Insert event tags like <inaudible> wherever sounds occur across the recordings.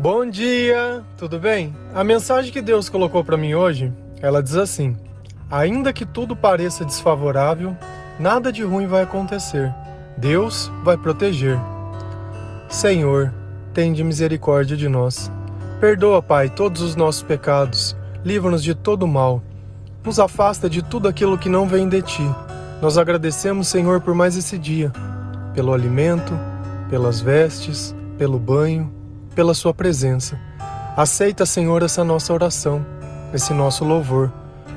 Bom dia, tudo bem? A mensagem que Deus colocou para mim hoje, ela diz assim: Ainda que tudo pareça desfavorável, nada de ruim vai acontecer. Deus vai proteger. Senhor, tende misericórdia de nós. Perdoa, Pai, todos os nossos pecados. Livra-nos de todo mal. Nos afasta de tudo aquilo que não vem de ti. Nós agradecemos, Senhor, por mais esse dia, pelo alimento, pelas vestes, pelo banho, pela Sua presença. Aceita, Senhor, essa nossa oração, esse nosso louvor,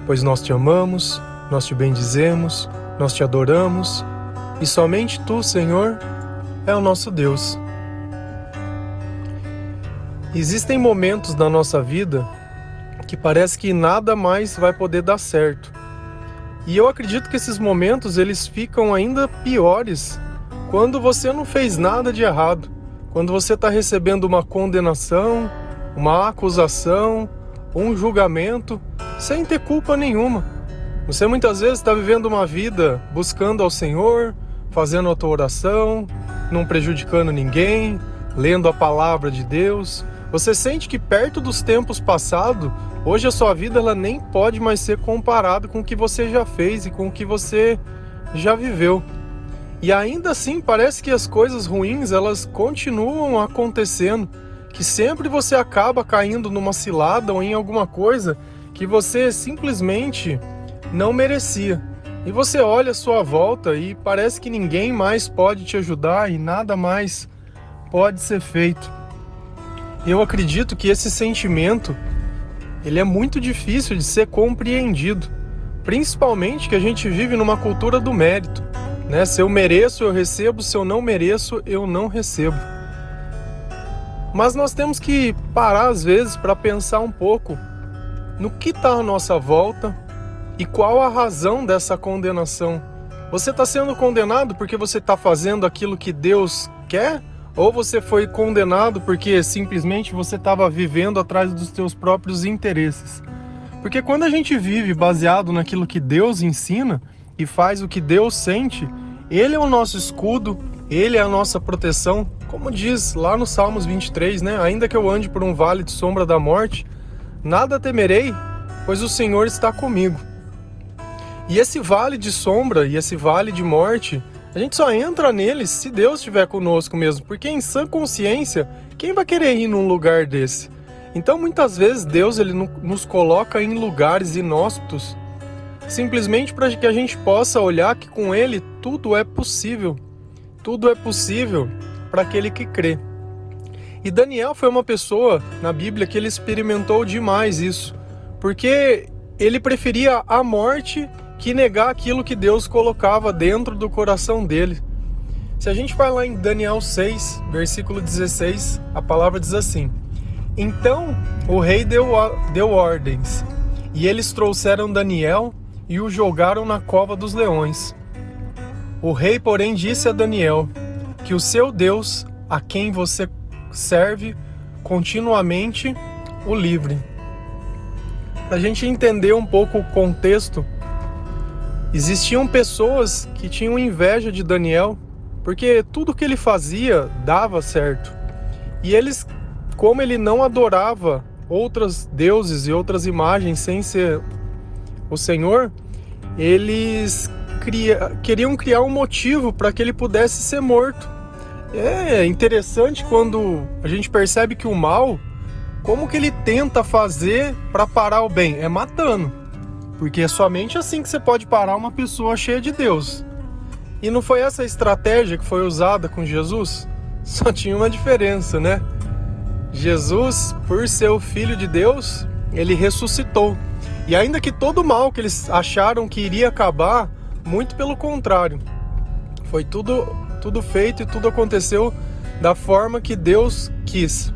pois nós te amamos, nós te bendizemos, nós te adoramos e somente Tu, Senhor, é o nosso Deus. Existem momentos na nossa vida que parece que nada mais vai poder dar certo. E eu acredito que esses momentos eles ficam ainda piores quando você não fez nada de errado, quando você está recebendo uma condenação, uma acusação, um julgamento, sem ter culpa nenhuma. Você muitas vezes está vivendo uma vida buscando ao Senhor, fazendo a tua oração, não prejudicando ninguém, lendo a palavra de Deus. Você sente que perto dos tempos passados, hoje a sua vida ela nem pode mais ser comparada com o que você já fez e com o que você já viveu. E ainda assim parece que as coisas ruins elas continuam acontecendo, que sempre você acaba caindo numa cilada ou em alguma coisa que você simplesmente não merecia. E você olha a sua volta e parece que ninguém mais pode te ajudar e nada mais pode ser feito. Eu acredito que esse sentimento ele é muito difícil de ser compreendido, principalmente que a gente vive numa cultura do mérito. Né? Se eu mereço, eu recebo, se eu não mereço, eu não recebo. Mas nós temos que parar às vezes para pensar um pouco no que está à nossa volta e qual a razão dessa condenação. Você está sendo condenado porque você está fazendo aquilo que Deus quer? Ou você foi condenado porque simplesmente você estava vivendo atrás dos seus próprios interesses? Porque quando a gente vive baseado naquilo que Deus ensina, e faz o que Deus sente, Ele é o nosso escudo, Ele é a nossa proteção. Como diz lá no Salmos 23, né? Ainda que eu ande por um vale de sombra da morte, nada temerei, pois o Senhor está comigo. E esse vale de sombra e esse vale de morte, a gente só entra nele se Deus estiver conosco mesmo, porque em sã consciência, quem vai querer ir num lugar desse? Então muitas vezes Deus ele nos coloca em lugares inóspitos simplesmente para que a gente possa olhar que com Ele tudo é possível. Tudo é possível para aquele que crê. E Daniel foi uma pessoa na Bíblia que ele experimentou demais isso, porque ele preferia a morte que negar aquilo que Deus colocava dentro do coração dele. Se a gente vai lá em Daniel 6, versículo 16, a palavra diz assim: Então o rei deu, deu ordens, e eles trouxeram Daniel e o jogaram na cova dos leões. O rei, porém, disse a Daniel que o seu Deus, a quem você serve continuamente, o livre. Para a gente entender um pouco o contexto, existiam pessoas que tinham inveja de Daniel, porque tudo que ele fazia dava certo. E eles, como ele não adorava outros deuses e outras imagens sem ser o Senhor, eles cria, queriam criar um motivo para que ele pudesse ser morto. É interessante quando a gente percebe que o mal, como que ele tenta fazer para parar o bem? É matando. Porque é somente assim que você pode parar uma pessoa cheia de Deus. E não foi essa estratégia que foi usada com Jesus? <laughs> Só tinha uma diferença, né? Jesus, por ser o filho de Deus, ele ressuscitou. E ainda que todo mal que eles acharam que iria acabar, muito pelo contrário. Foi tudo tudo feito e tudo aconteceu da forma que Deus quis.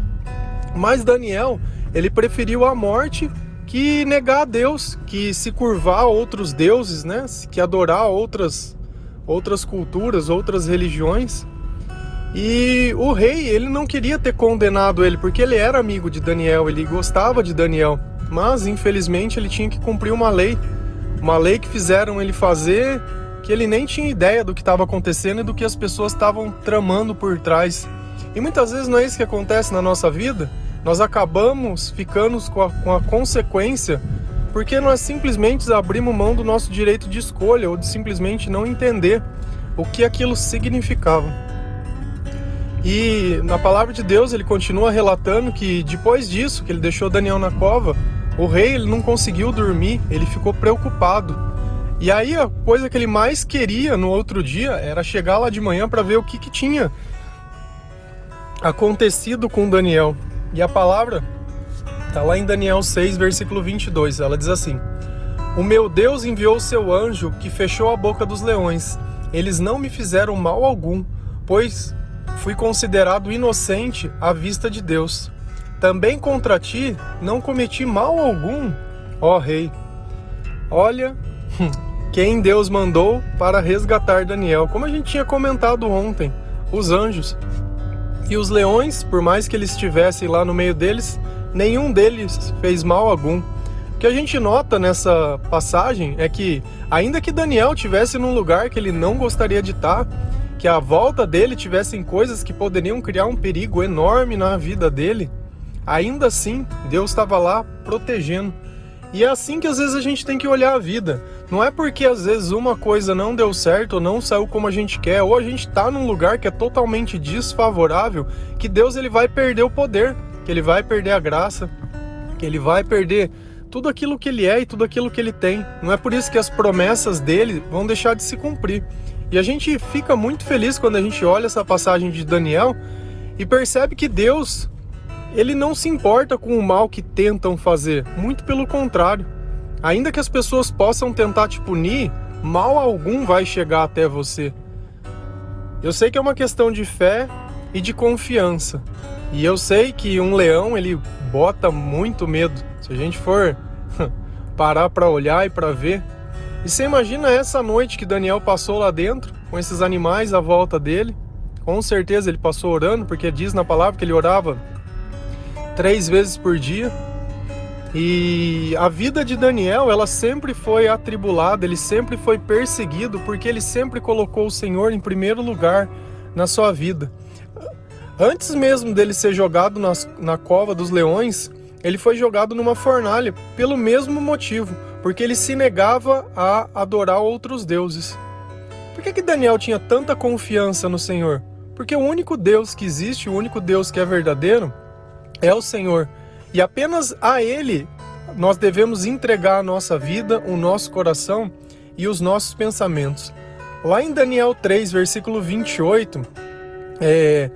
Mas Daniel, ele preferiu a morte que negar a Deus, que se curvar a outros deuses, né? Que adorar outras outras culturas, outras religiões. E o rei, ele não queria ter condenado ele, porque ele era amigo de Daniel, ele gostava de Daniel mas infelizmente ele tinha que cumprir uma lei, uma lei que fizeram ele fazer que ele nem tinha ideia do que estava acontecendo e do que as pessoas estavam tramando por trás. E muitas vezes não é isso que acontece na nossa vida. nós acabamos ficando com a, com a consequência porque nós simplesmente abrimos mão do nosso direito de escolha ou de simplesmente não entender o que aquilo significava. E na palavra de Deus ele continua relatando que depois disso, que ele deixou Daniel na cova, o rei ele não conseguiu dormir, ele ficou preocupado. E aí a coisa que ele mais queria no outro dia era chegar lá de manhã para ver o que, que tinha acontecido com Daniel. E a palavra está lá em Daniel 6, versículo 22. Ela diz assim: O meu Deus enviou seu anjo que fechou a boca dos leões. Eles não me fizeram mal algum, pois fui considerado inocente à vista de Deus. Também contra ti não cometi mal algum, ó rei. Olha <laughs> quem Deus mandou para resgatar Daniel, como a gente tinha comentado ontem, os anjos. E os leões, por mais que eles estivessem lá no meio deles, nenhum deles fez mal algum. O que a gente nota nessa passagem é que, ainda que Daniel tivesse num lugar que ele não gostaria de estar, que à volta dele tivessem coisas que poderiam criar um perigo enorme na vida dele, ainda assim Deus estava lá protegendo. E é assim que às vezes a gente tem que olhar a vida. Não é porque às vezes uma coisa não deu certo ou não saiu como a gente quer, ou a gente está num lugar que é totalmente desfavorável, que Deus ele vai perder o poder, que ele vai perder a graça, que ele vai perder tudo aquilo que ele é e tudo aquilo que ele tem. Não é por isso que as promessas dele vão deixar de se cumprir. E a gente fica muito feliz quando a gente olha essa passagem de Daniel e percebe que Deus, ele não se importa com o mal que tentam fazer, muito pelo contrário. Ainda que as pessoas possam tentar te punir, mal algum vai chegar até você. Eu sei que é uma questão de fé e de confiança. E eu sei que um leão, ele bota muito medo. Se a gente for <laughs> parar para olhar e para ver, e você imagina essa noite que Daniel passou lá dentro, com esses animais à volta dele. Com certeza ele passou orando, porque diz na palavra que ele orava três vezes por dia. E a vida de Daniel, ela sempre foi atribulada, ele sempre foi perseguido, porque ele sempre colocou o Senhor em primeiro lugar na sua vida. Antes mesmo dele ser jogado nas, na cova dos leões, ele foi jogado numa fornalha pelo mesmo motivo, porque ele se negava a adorar outros deuses. Por que, que Daniel tinha tanta confiança no Senhor? Porque o único Deus que existe, o único Deus que é verdadeiro, é o Senhor. E apenas a Ele nós devemos entregar a nossa vida, o nosso coração e os nossos pensamentos. Lá em Daniel 3, versículo 28, é,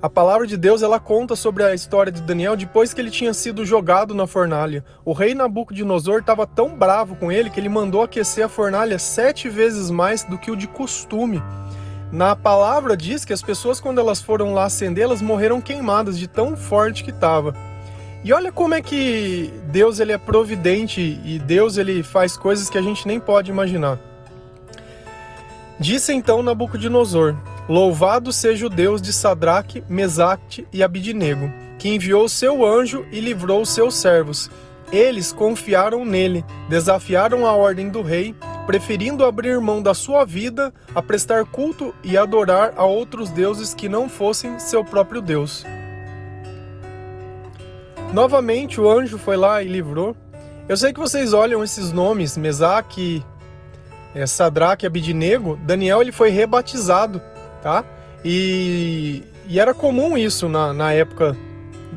a palavra de Deus ela conta sobre a história de Daniel depois que ele tinha sido jogado na fornalha. O rei Nabucodonosor estava tão bravo com ele que ele mandou aquecer a fornalha sete vezes mais do que o de costume. Na palavra diz que as pessoas quando elas foram lá acender, elas morreram queimadas de tão forte que estava. E olha como é que Deus ele é providente e Deus ele faz coisas que a gente nem pode imaginar. Disse então Nabucodonosor: Louvado seja o Deus de Sadraque, Mesaque e Abidnego, que enviou seu anjo e livrou seus servos. Eles confiaram nele, desafiaram a ordem do rei, preferindo abrir mão da sua vida a prestar culto e adorar a outros deuses que não fossem seu próprio Deus. Novamente o anjo foi lá e livrou. Eu sei que vocês olham esses nomes, Mesaque, é, Sadraque Abidnego. Daniel ele foi rebatizado tá? E, e era comum isso na, na época,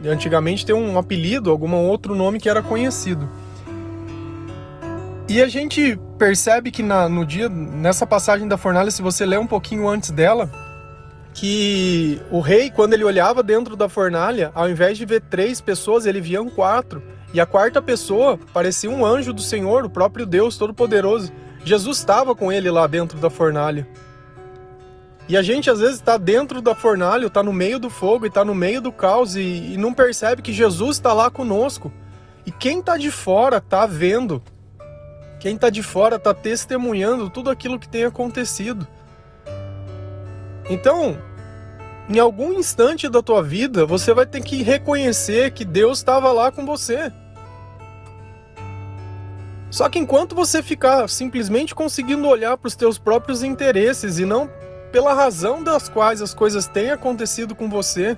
antigamente, ter um apelido, algum outro nome que era conhecido. E a gente percebe que na, no dia, nessa passagem da fornalha, se você ler um pouquinho antes dela, que o rei, quando ele olhava dentro da fornalha, ao invés de ver três pessoas, ele via quatro. E a quarta pessoa parecia um anjo do Senhor, o próprio Deus Todo-Poderoso. Jesus estava com ele lá dentro da fornalha. E a gente às vezes está dentro da fornalha, está no meio do fogo e está no meio do caos e, e não percebe que Jesus está lá conosco. E quem está de fora está vendo. Quem está de fora está testemunhando tudo aquilo que tem acontecido. Então, em algum instante da tua vida, você vai ter que reconhecer que Deus estava lá com você. Só que enquanto você ficar simplesmente conseguindo olhar para os teus próprios interesses e não pela razão das quais as coisas têm acontecido com você,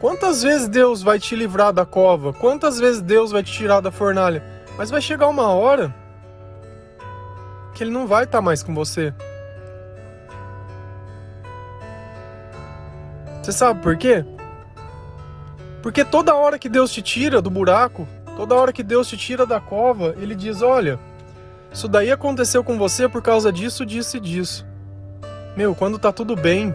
Quantas vezes Deus vai te livrar da cova? Quantas vezes Deus vai te tirar da fornalha? Mas vai chegar uma hora que Ele não vai estar mais com você. Você sabe por quê? Porque toda hora que Deus te tira do buraco, toda hora que Deus te tira da cova, Ele diz: Olha, isso daí aconteceu com você por causa disso, disso e disso. Meu, quando tá tudo bem,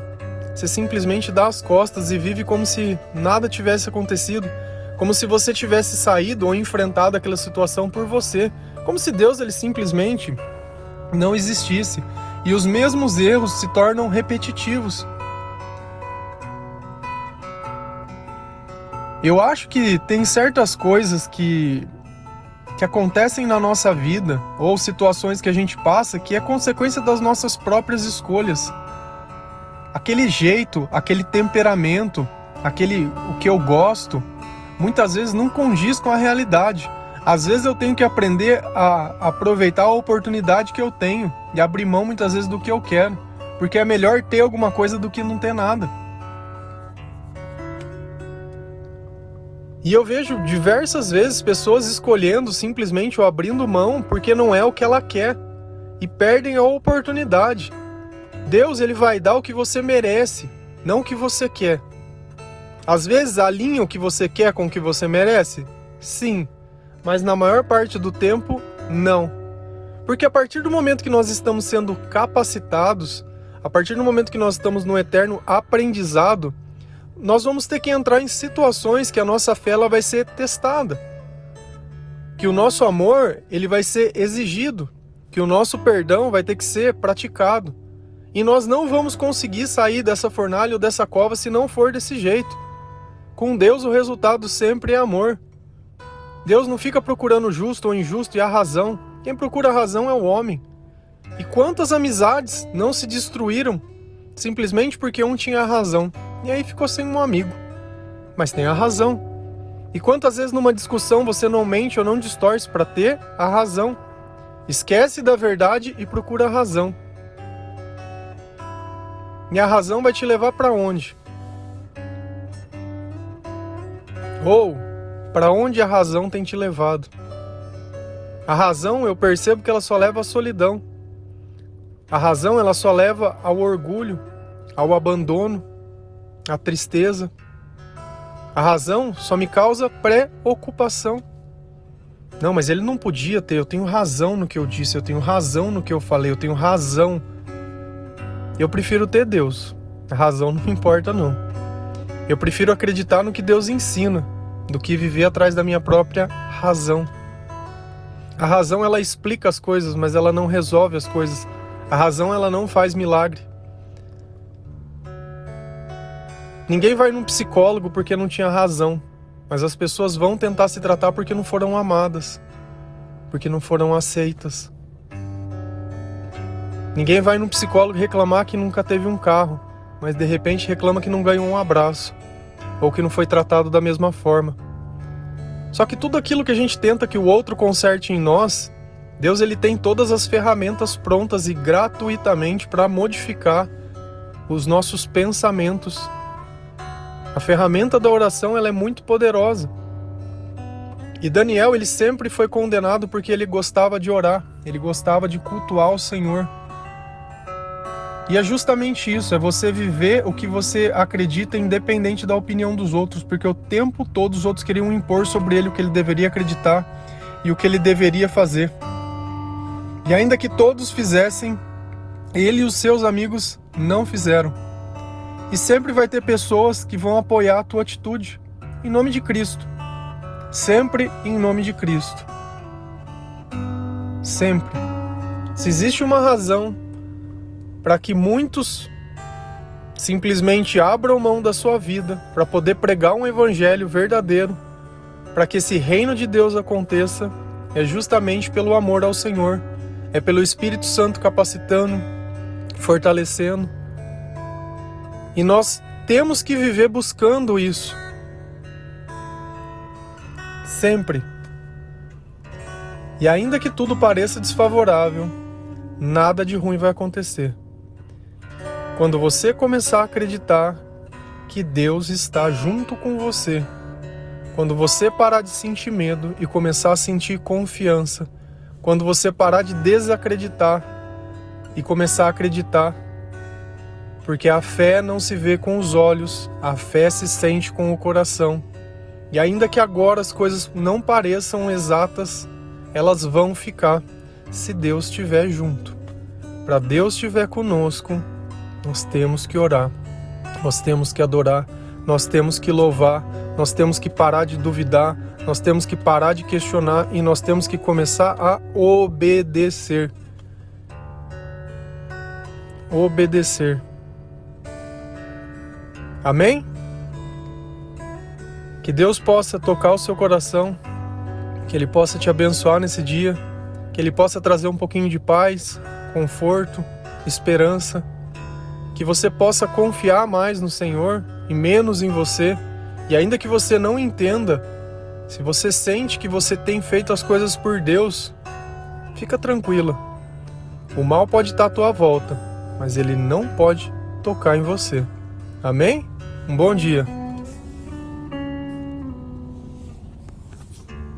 você simplesmente dá as costas e vive como se nada tivesse acontecido, como se você tivesse saído ou enfrentado aquela situação por você, como se Deus ele simplesmente não existisse. E os mesmos erros se tornam repetitivos. Eu acho que tem certas coisas que que acontecem na nossa vida ou situações que a gente passa que é consequência das nossas próprias escolhas. Aquele jeito, aquele temperamento, aquele o que eu gosto, muitas vezes não condiz com a realidade. Às vezes eu tenho que aprender a aproveitar a oportunidade que eu tenho e abrir mão muitas vezes do que eu quero, porque é melhor ter alguma coisa do que não ter nada. E eu vejo diversas vezes pessoas escolhendo simplesmente ou abrindo mão porque não é o que ela quer e perdem a oportunidade. Deus ele vai dar o que você merece, não o que você quer. Às vezes alinha o que você quer com o que você merece? Sim, mas na maior parte do tempo não. Porque a partir do momento que nós estamos sendo capacitados, a partir do momento que nós estamos no eterno aprendizado, nós vamos ter que entrar em situações que a nossa fé ela vai ser testada. Que o nosso amor, ele vai ser exigido, que o nosso perdão vai ter que ser praticado. E nós não vamos conseguir sair dessa fornalha ou dessa cova se não for desse jeito. Com Deus o resultado sempre é amor. Deus não fica procurando justo ou injusto e a razão. Quem procura a razão é o homem. E quantas amizades não se destruíram simplesmente porque um tinha razão? e aí ficou sem um amigo. Mas tem a razão. E quantas vezes numa discussão você não mente ou não distorce para ter a razão? Esquece da verdade e procura a razão. E a razão vai te levar para onde? Ou para onde a razão tem te levado? A razão, eu percebo que ela só leva à solidão. A razão, ela só leva ao orgulho, ao abandono, a tristeza. A razão só me causa preocupação. Não, mas ele não podia ter. Eu tenho razão no que eu disse, eu tenho razão no que eu falei, eu tenho razão. Eu prefiro ter Deus. A razão não me importa, não. Eu prefiro acreditar no que Deus ensina do que viver atrás da minha própria razão. A razão ela explica as coisas, mas ela não resolve as coisas. A razão ela não faz milagre. Ninguém vai num psicólogo porque não tinha razão, mas as pessoas vão tentar se tratar porque não foram amadas, porque não foram aceitas. Ninguém vai num psicólogo reclamar que nunca teve um carro, mas de repente reclama que não ganhou um abraço ou que não foi tratado da mesma forma. Só que tudo aquilo que a gente tenta que o outro conserte em nós, Deus ele tem todas as ferramentas prontas e gratuitamente para modificar os nossos pensamentos a ferramenta da oração ela é muito poderosa. E Daniel, ele sempre foi condenado porque ele gostava de orar, ele gostava de cultuar o Senhor. E é justamente isso, é você viver o que você acredita independente da opinião dos outros, porque o tempo todo os outros queriam impor sobre ele o que ele deveria acreditar e o que ele deveria fazer. E ainda que todos fizessem, ele e os seus amigos não fizeram. E sempre vai ter pessoas que vão apoiar a tua atitude em nome de Cristo. Sempre em nome de Cristo. Sempre. Se existe uma razão para que muitos simplesmente abram mão da sua vida para poder pregar um evangelho verdadeiro, para que esse reino de Deus aconteça, é justamente pelo amor ao Senhor, é pelo Espírito Santo capacitando, fortalecendo e nós temos que viver buscando isso. Sempre. E ainda que tudo pareça desfavorável, nada de ruim vai acontecer. Quando você começar a acreditar que Deus está junto com você. Quando você parar de sentir medo e começar a sentir confiança, quando você parar de desacreditar e começar a acreditar, porque a fé não se vê com os olhos, a fé se sente com o coração. E ainda que agora as coisas não pareçam exatas, elas vão ficar se Deus estiver junto. Para Deus estiver conosco, nós temos que orar, nós temos que adorar, nós temos que louvar, nós temos que parar de duvidar, nós temos que parar de questionar e nós temos que começar a obedecer. Obedecer. Amém? Que Deus possa tocar o seu coração, que Ele possa te abençoar nesse dia, que Ele possa trazer um pouquinho de paz, conforto, esperança, que você possa confiar mais no Senhor e menos em você, e ainda que você não entenda, se você sente que você tem feito as coisas por Deus, fica tranquila. O mal pode estar à tua volta, mas ele não pode tocar em você. Amém? Um bom dia.